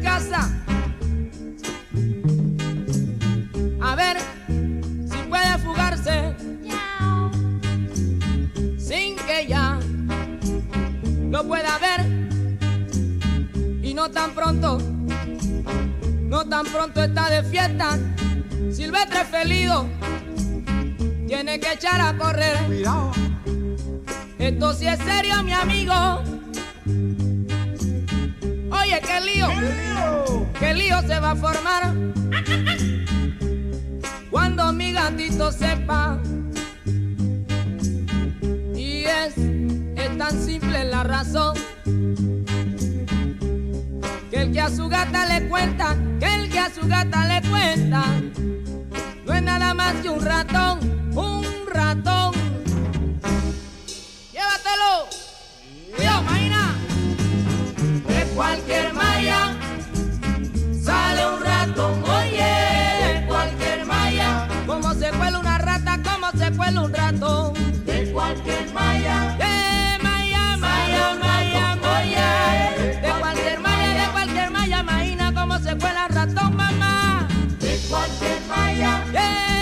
casa. A ver si puede fugarse. Sin que ya lo pueda ver. Y no tan pronto, no tan pronto está de fiesta. Silvestre Felido tiene que echar a correr. Cuidado. Esto sí es serio, mi amigo. Oye, qué lío, qué lío se va a formar cuando mi gatito sepa. Y es, es tan simple la razón que el que a su gata le cuenta, que el que a su gata le cuenta, no es nada más que un ratón, un ratón. un rato de cualquier maya, De malla, malla, malla, malla. De cualquier maya, de cualquier maya, imagina cómo se cuela el ratón, mamá. De cualquier maya, malla.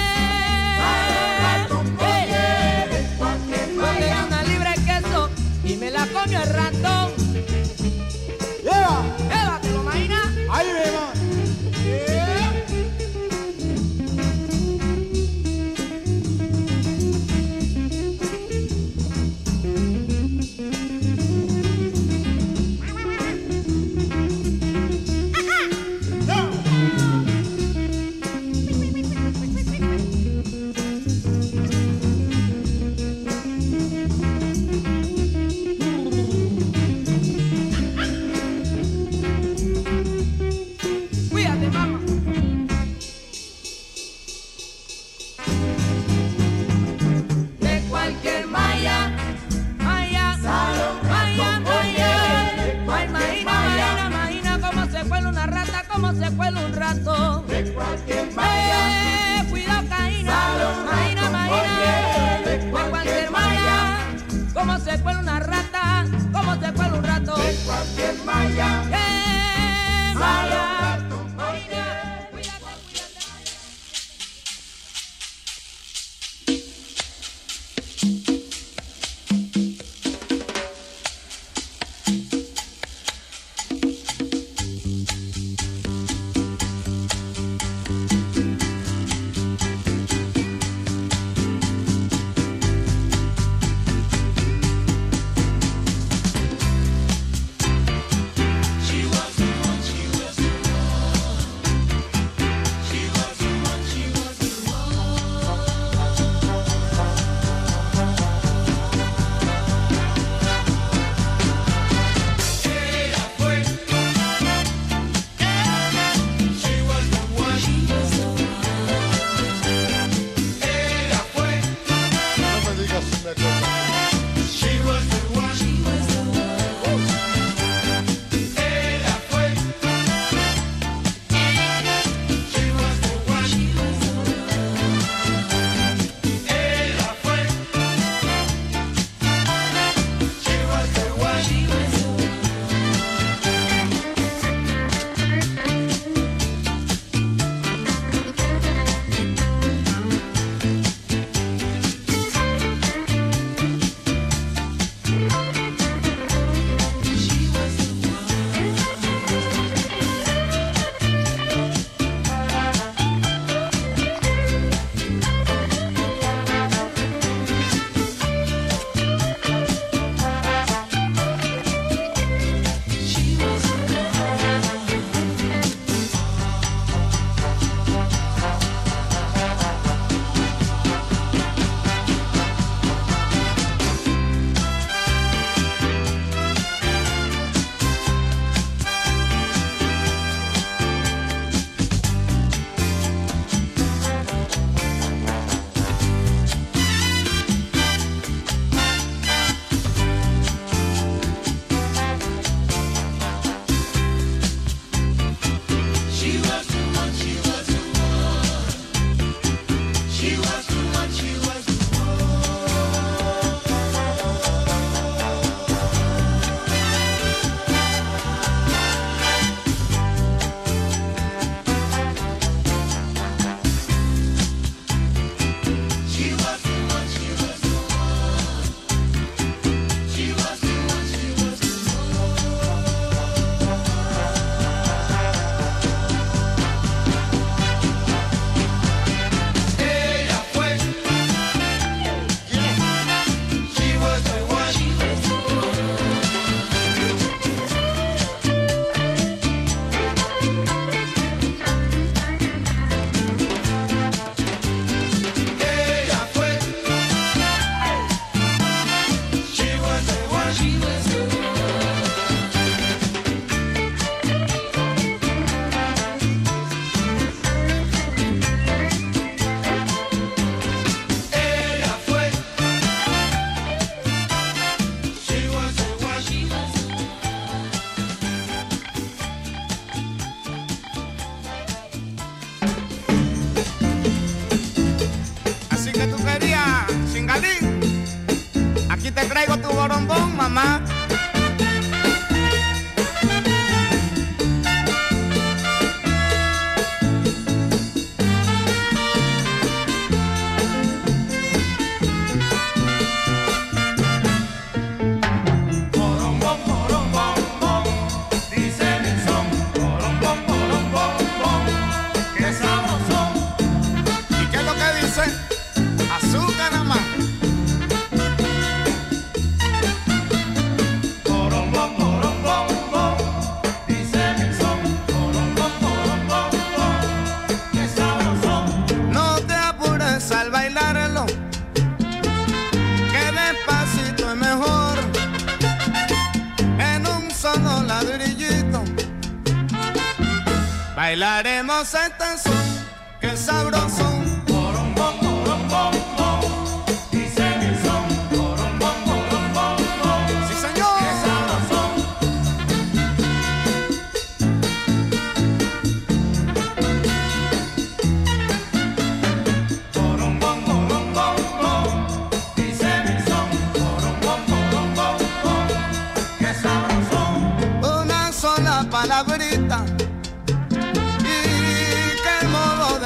inocente.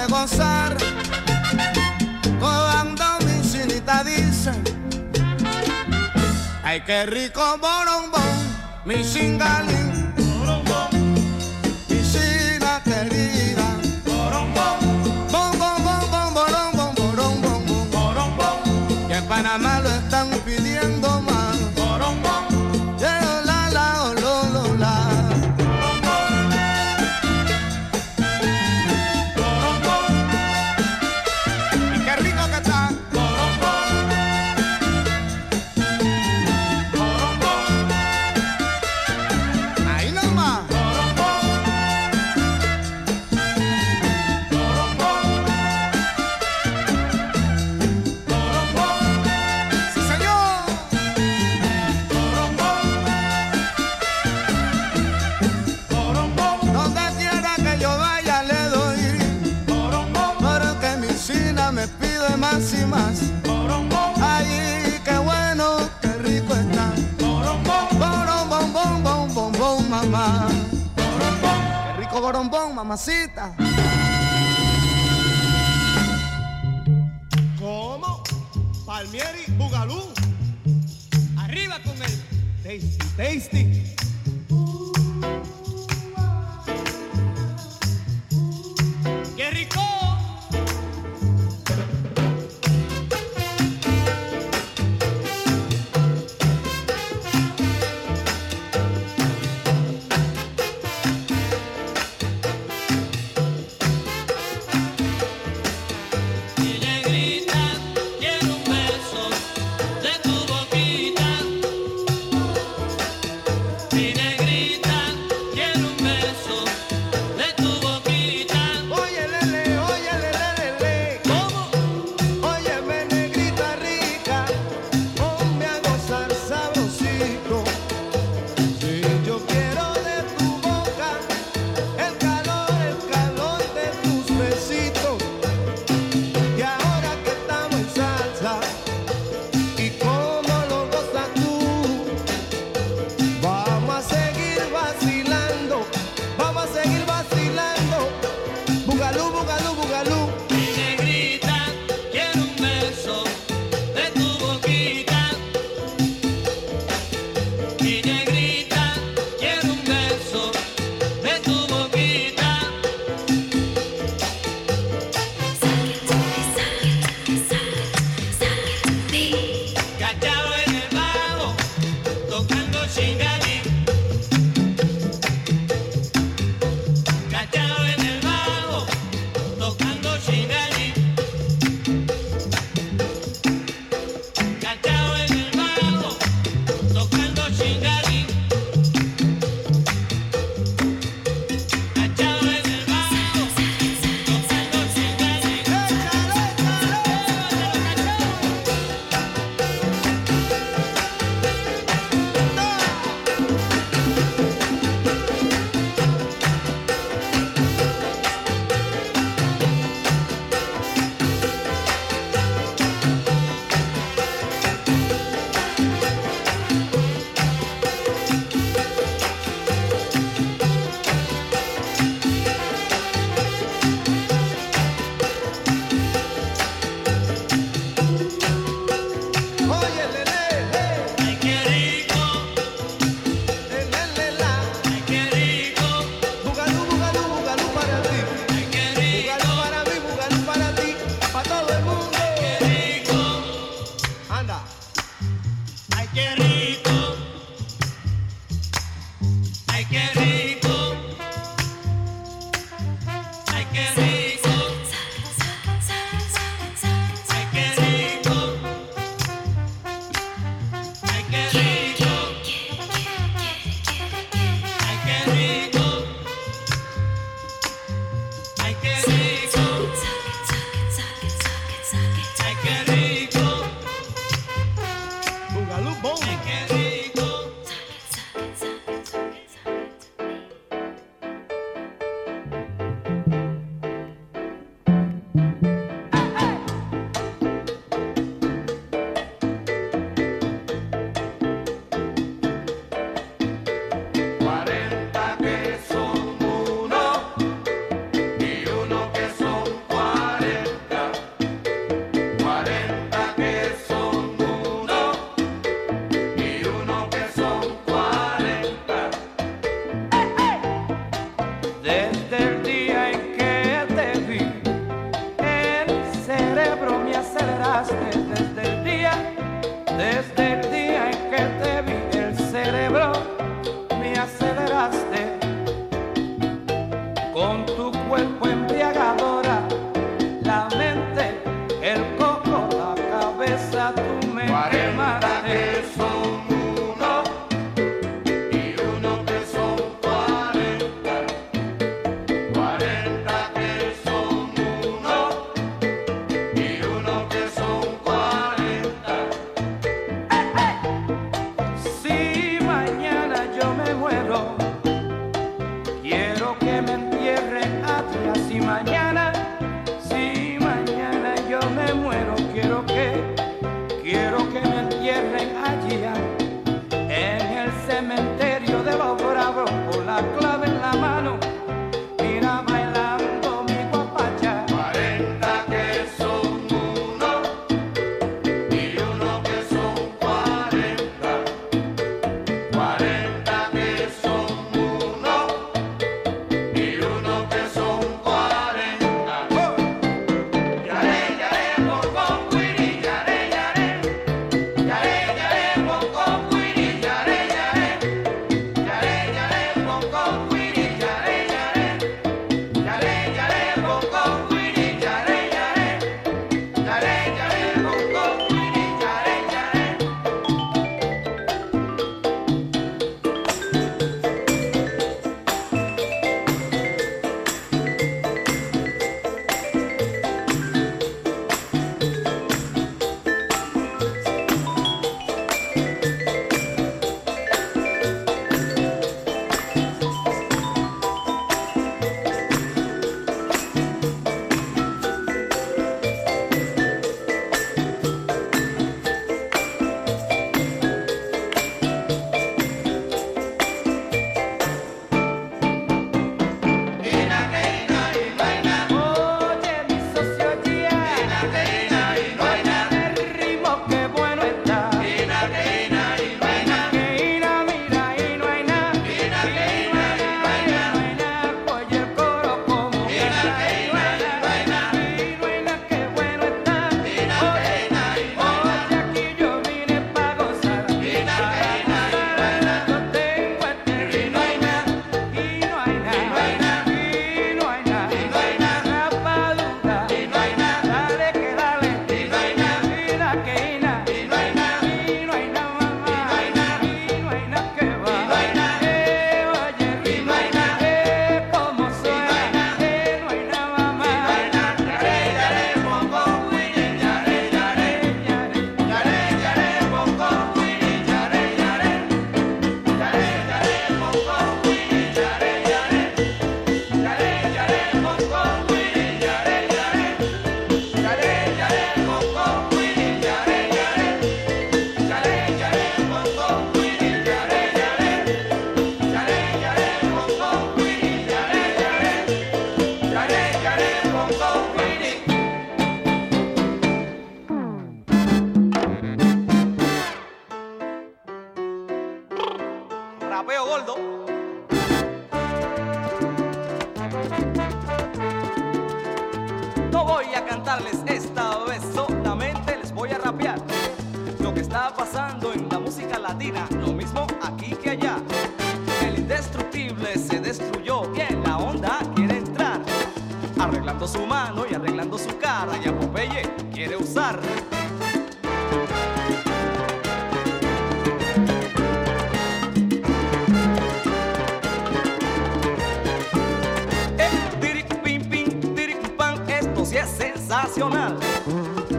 de gozar. Cuando mi chinita dice. Ay qué rico borombo mi chingalita mamacita. ¿Cómo? Palmieri, Bugalú. Arriba con el tasty, tasty.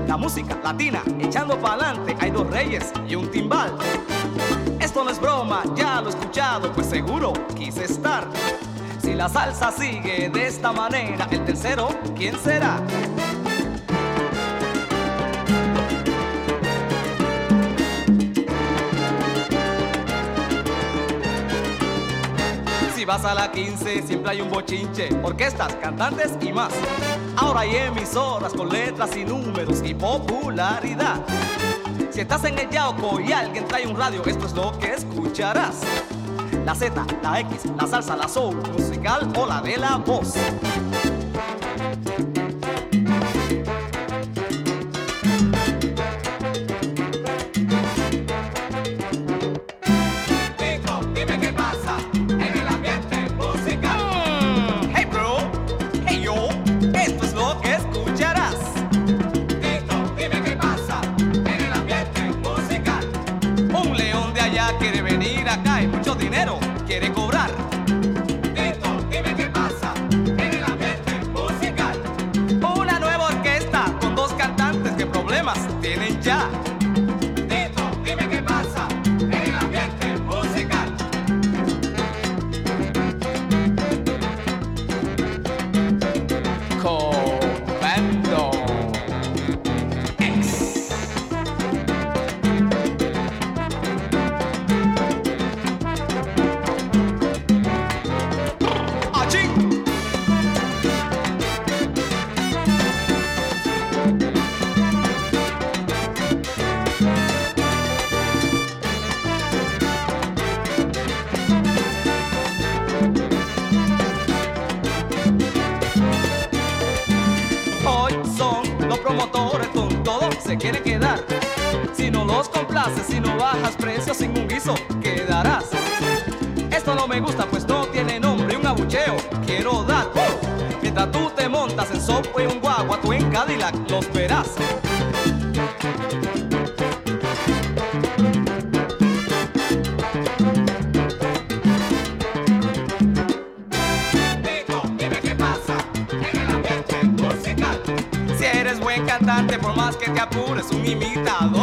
La música latina, echando para adelante, hay dos reyes y un timbal. Esto no es broma, ya lo he escuchado, pues seguro quise estar. Si la salsa sigue de esta manera, el tercero, ¿quién será? Si vas a la 15 siempre hay un bochinche, orquestas, cantantes y más. Ahora hay emisoras con letras y números y popularidad. Si estás en el Yauco y alguien trae un radio, esto es lo que escucharás la Z, la X, la salsa, la soul, musical o la de la voz. quiere quedar. Si no los complaces, si no bajas precios sin un guiso, quedarás. Esto no me gusta, pues no tiene nombre, un abucheo quiero dar. Mientras tú te montas en sopa y un guagua, tú en Cadillac los verás. Capur es un imitador.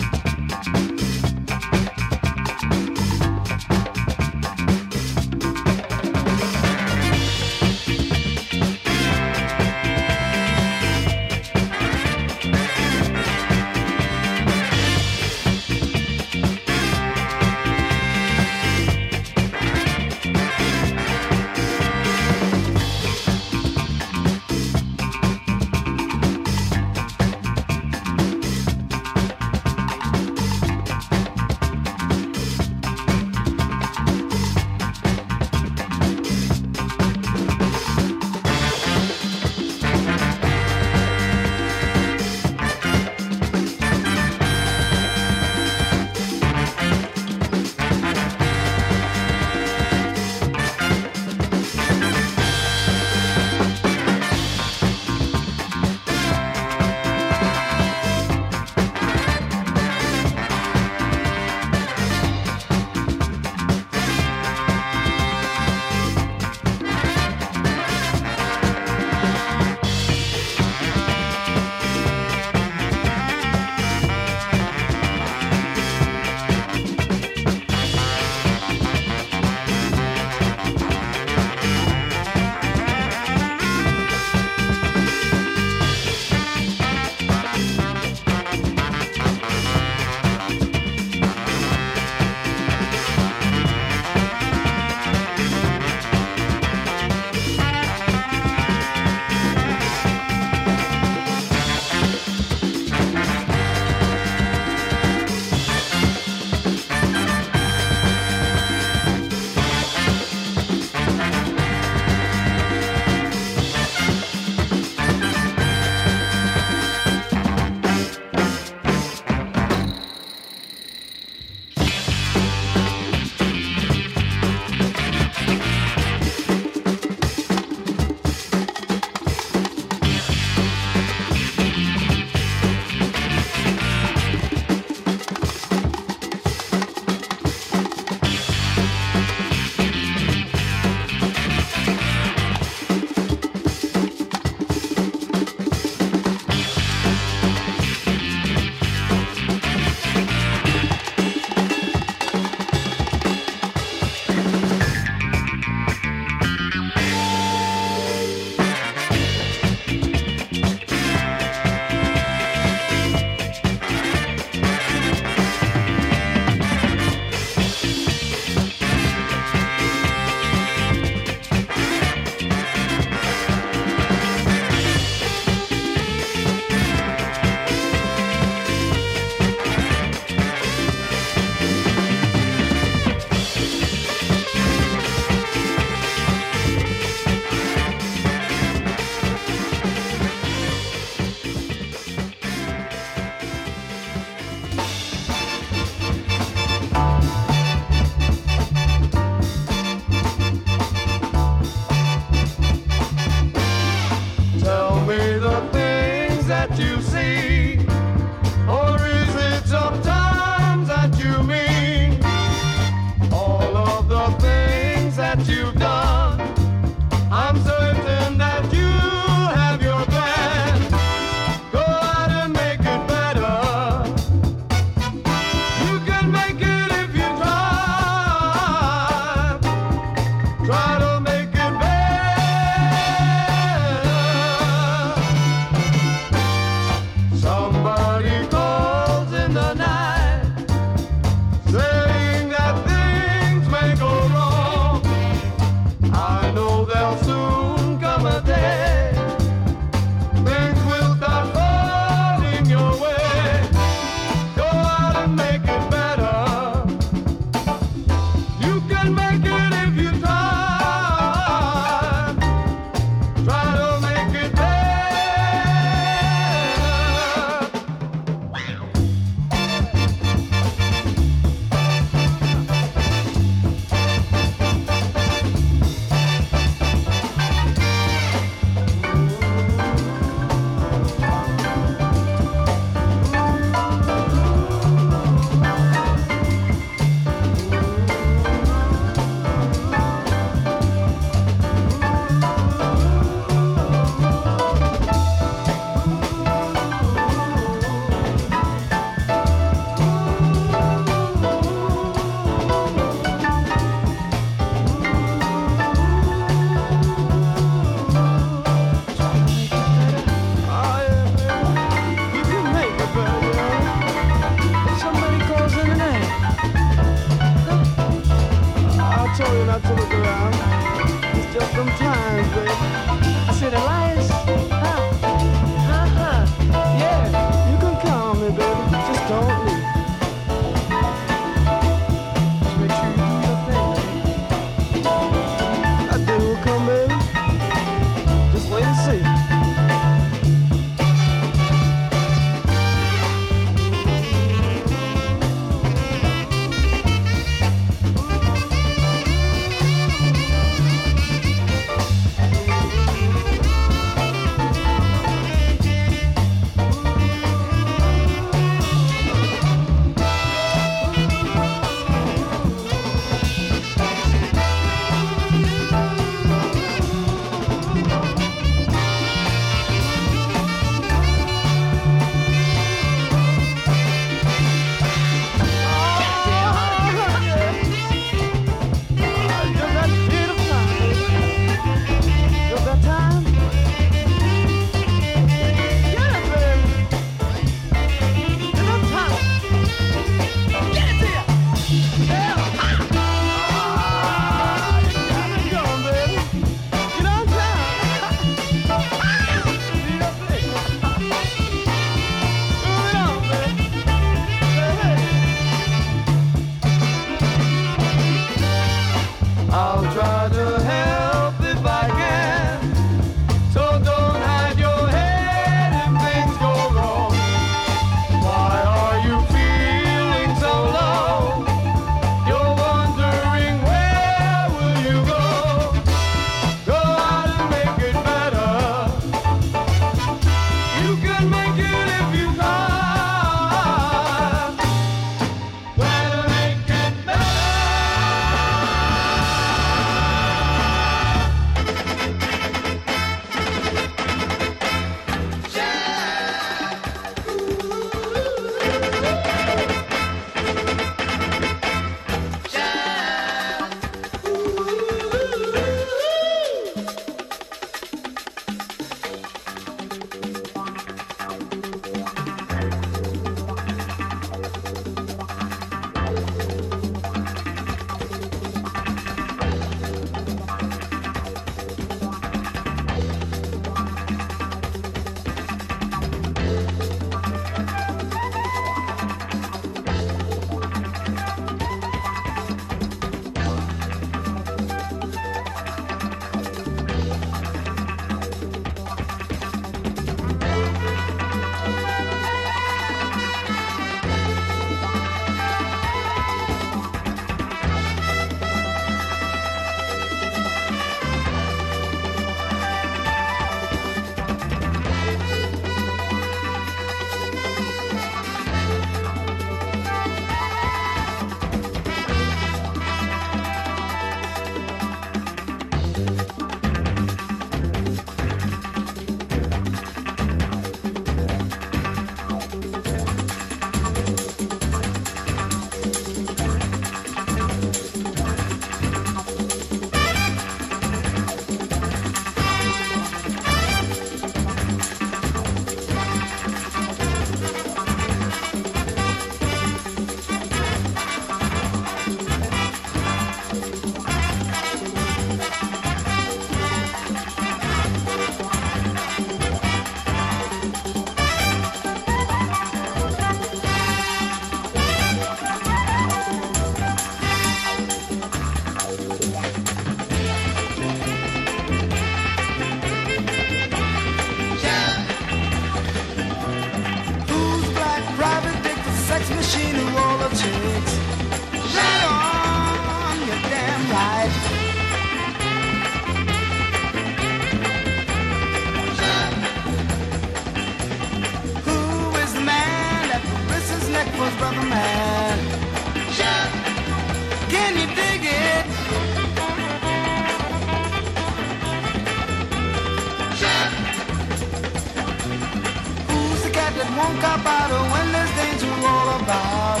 Won't cop out when there's danger all about.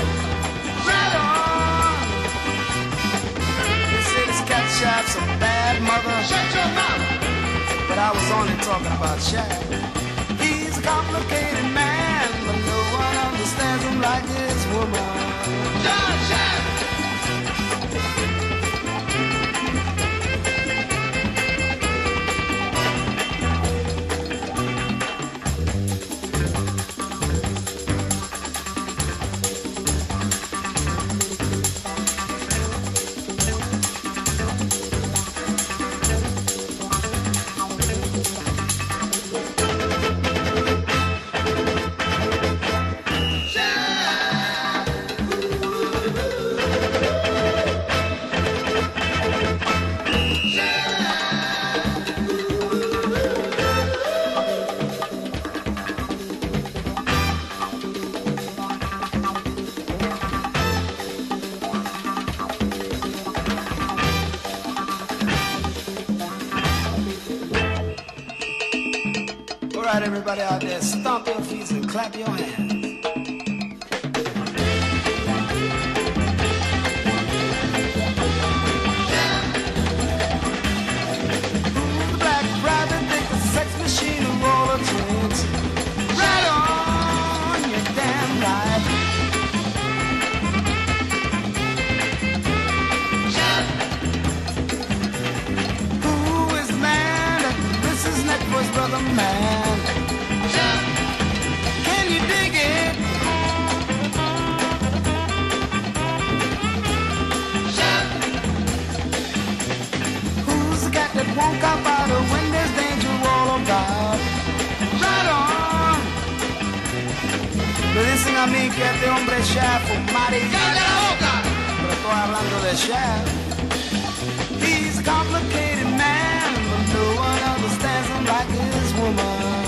Right on. They say this cat Shaft's a bad mother. Shut your mouth. But I was only talking about Shaft. He's a complicated man, but no one understands him like his woman. John Shaft. Your feet and clap your won't cop out when there's danger all about? Right on. Le dicen a mí que este hombre es chef, Mari. ¡Cállate la boca! Pero estoy hablando de chef. He's a complicated man, but no one understands him like his woman.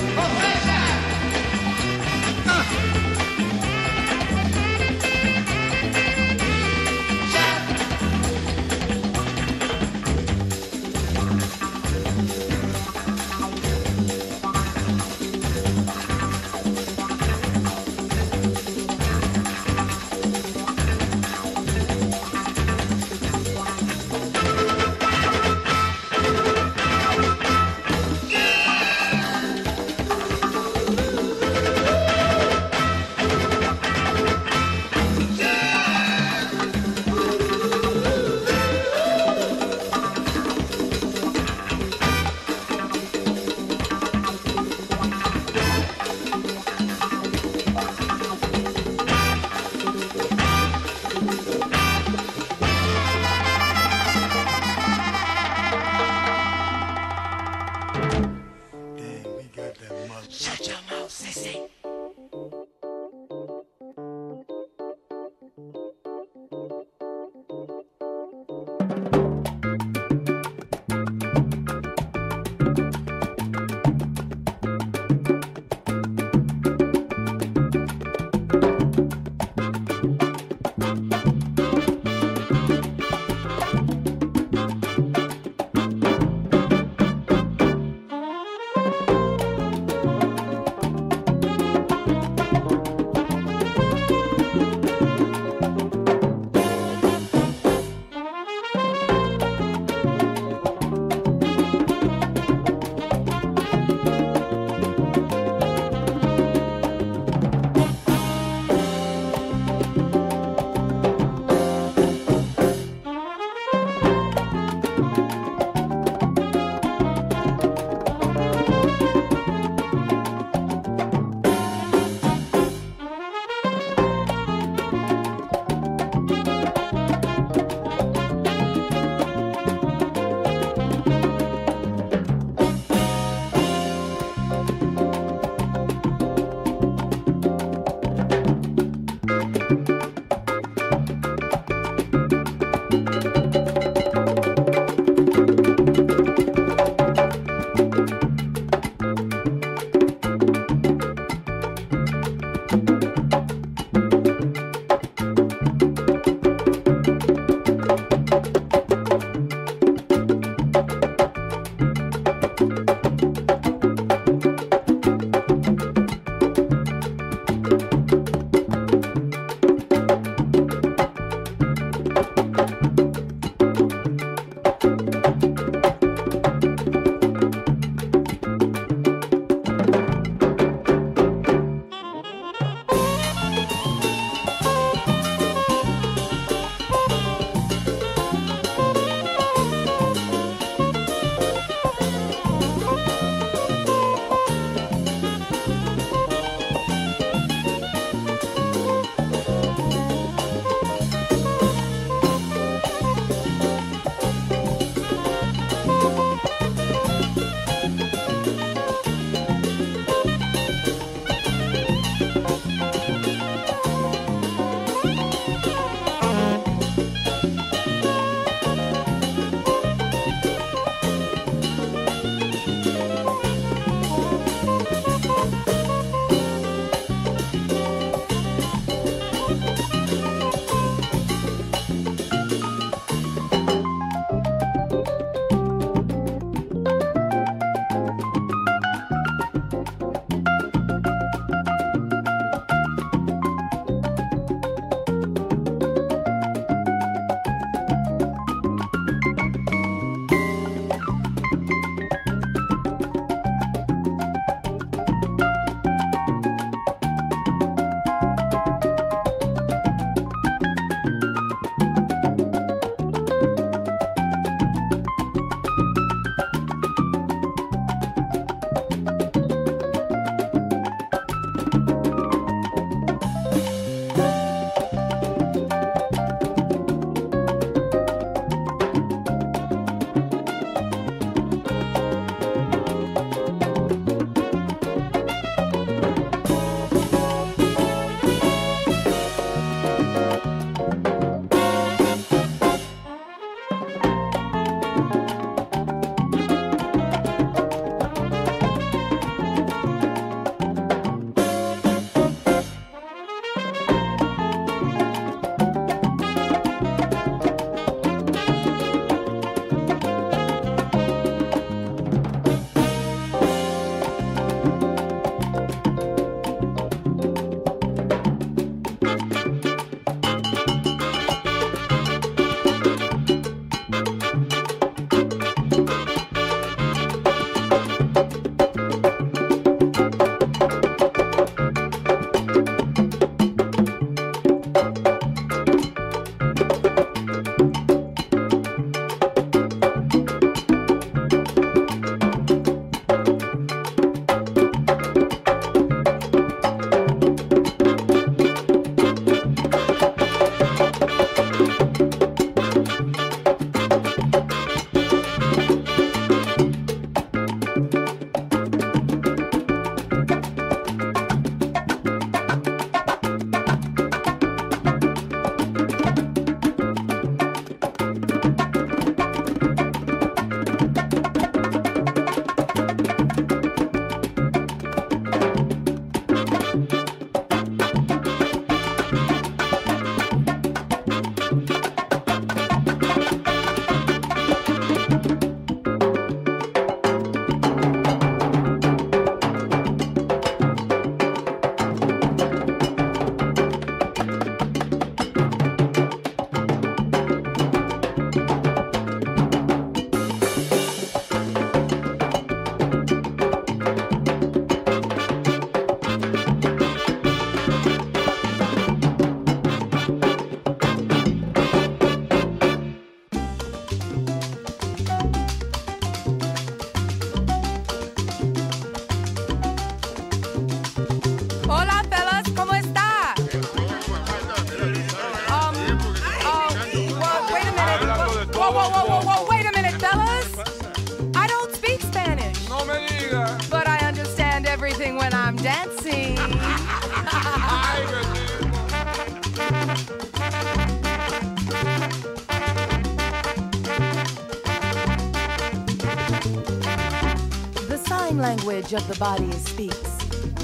Language of the body speaks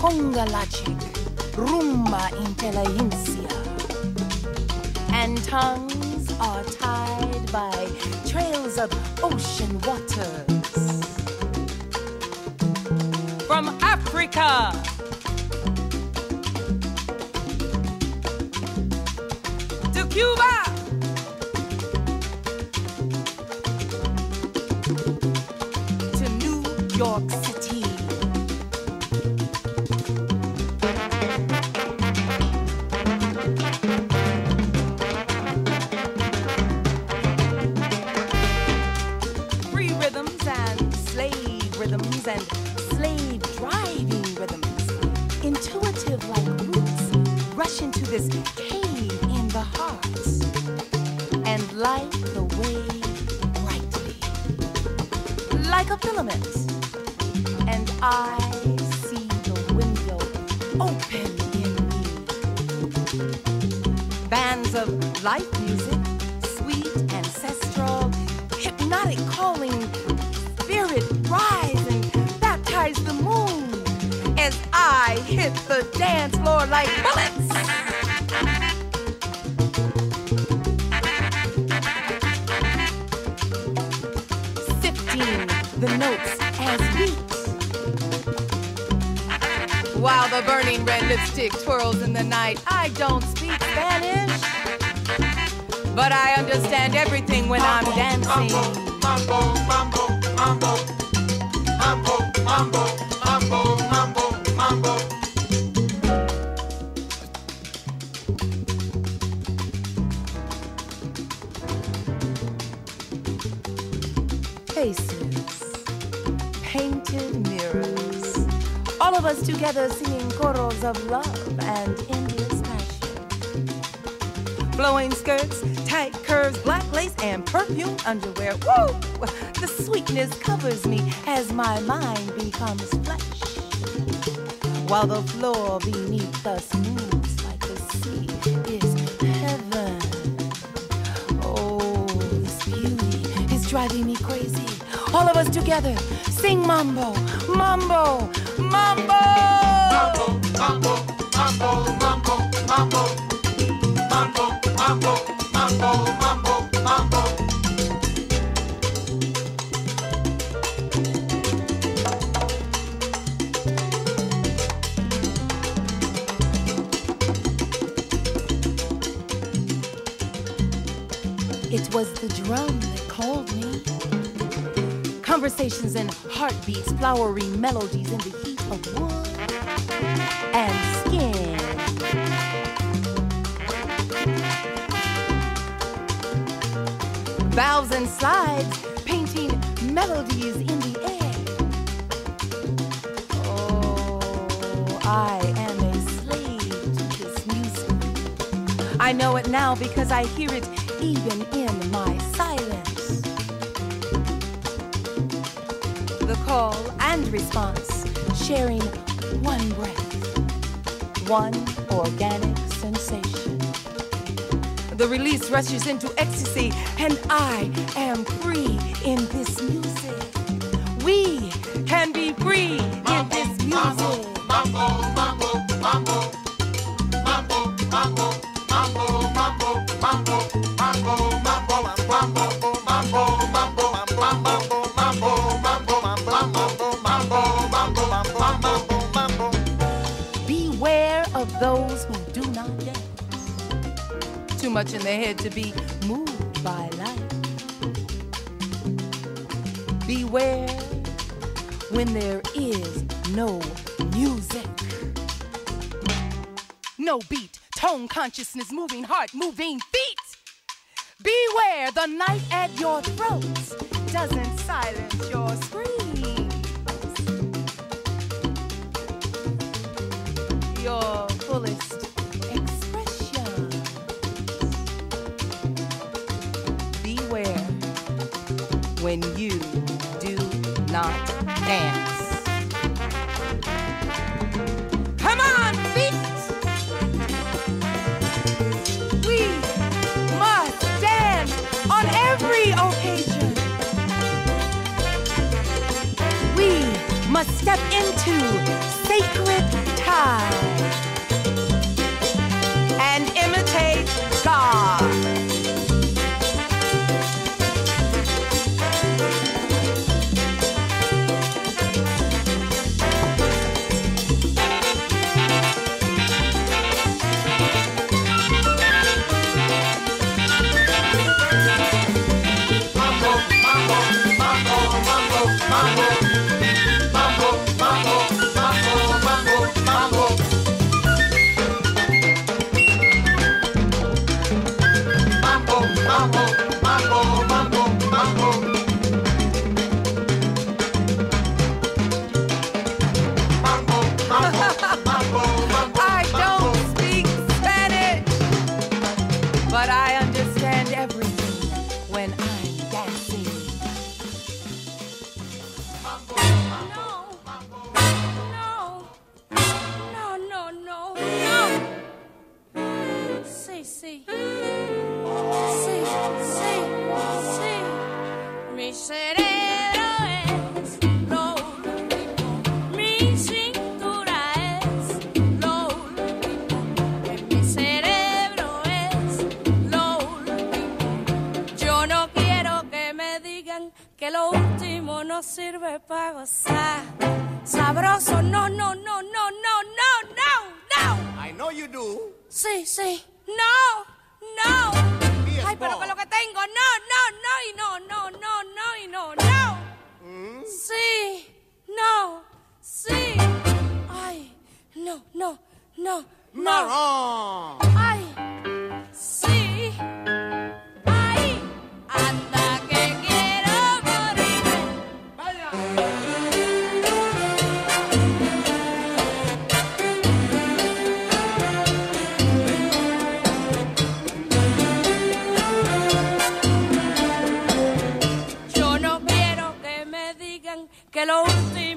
Congalachic, Rumba Inteligencia. And tongues are tied by trails of ocean waters. From Africa to Cuba. Twirls in the night, I don't speak Spanish. But I understand everything when I'm dancing. Mambo, mambo, mambo. Mambo, mambo, mambo, mambo, mambo. Faces, painted mirrors. All of us together singing choros of love and. Flowing skirts, tight curves, black lace, and perfume underwear. Woo! The sweetness covers me as my mind becomes flesh. While the floor beneath us moves like the sea is heaven. Oh, this beauty is driving me crazy. All of us together, sing mambo, mambo, mambo. Mambo, mambo, mambo, mambo, mambo. Mambo, It was the drum that called me. Conversations and heartbeats, flowery melodies in the heat of wood and Valves and slides painting melodies in the air. Oh, I am a slave to this music. I know it now because I hear it even in my silence. The call and response, sharing one breath, one organic sensation. The release rushes into ecstasy, and I am free in this music. We can be free in this music. Mambo, mambo, mambo. Mambo, much in their head to be moved by life. Beware when there is no music. No beat, tone consciousness, moving heart, moving feet. Beware the knife at your throat doesn't silence your when you do not dance.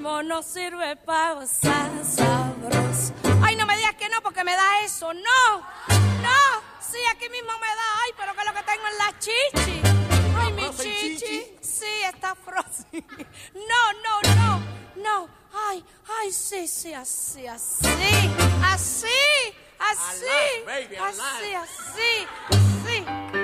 no sirve para gozar sabroso. Ay, no me digas que no, porque me da eso. No, no, sí, aquí mismo me da. Ay, pero que lo que tengo es la chichi. Ay, mi chichi. Sí, está frozen. No, no, no, no. Ay, ay, sí, sí, así, así, así, así, alive, baby, así, así, así.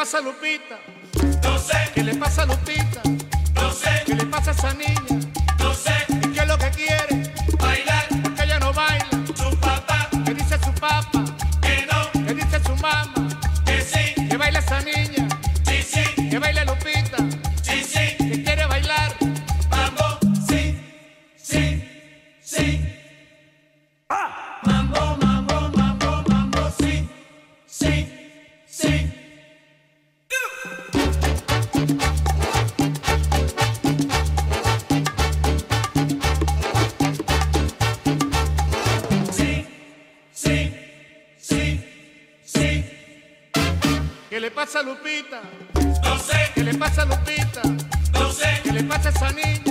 pasa a Lupita? No sé. ¿Qué le pasa a Lupita? No sé. ¿Qué le pasa a esa niña? No sé. Qué es lo que quiere? Bailar. Porque ella no baila. Su papá. ¿Qué dice su papá? Que no. ¿Qué dice su mamá? Que sí. ¿Qué baila esa niña? Sí, sí. ¿Qué baila Lupita? Sí, sí. ¿Qué quiere bailar? Vamos. Sí, sí, sí. pasa a Lupita? No sé. ¿Qué le pasa a Lupita? No sé. ¿Qué le pasa a esa niña?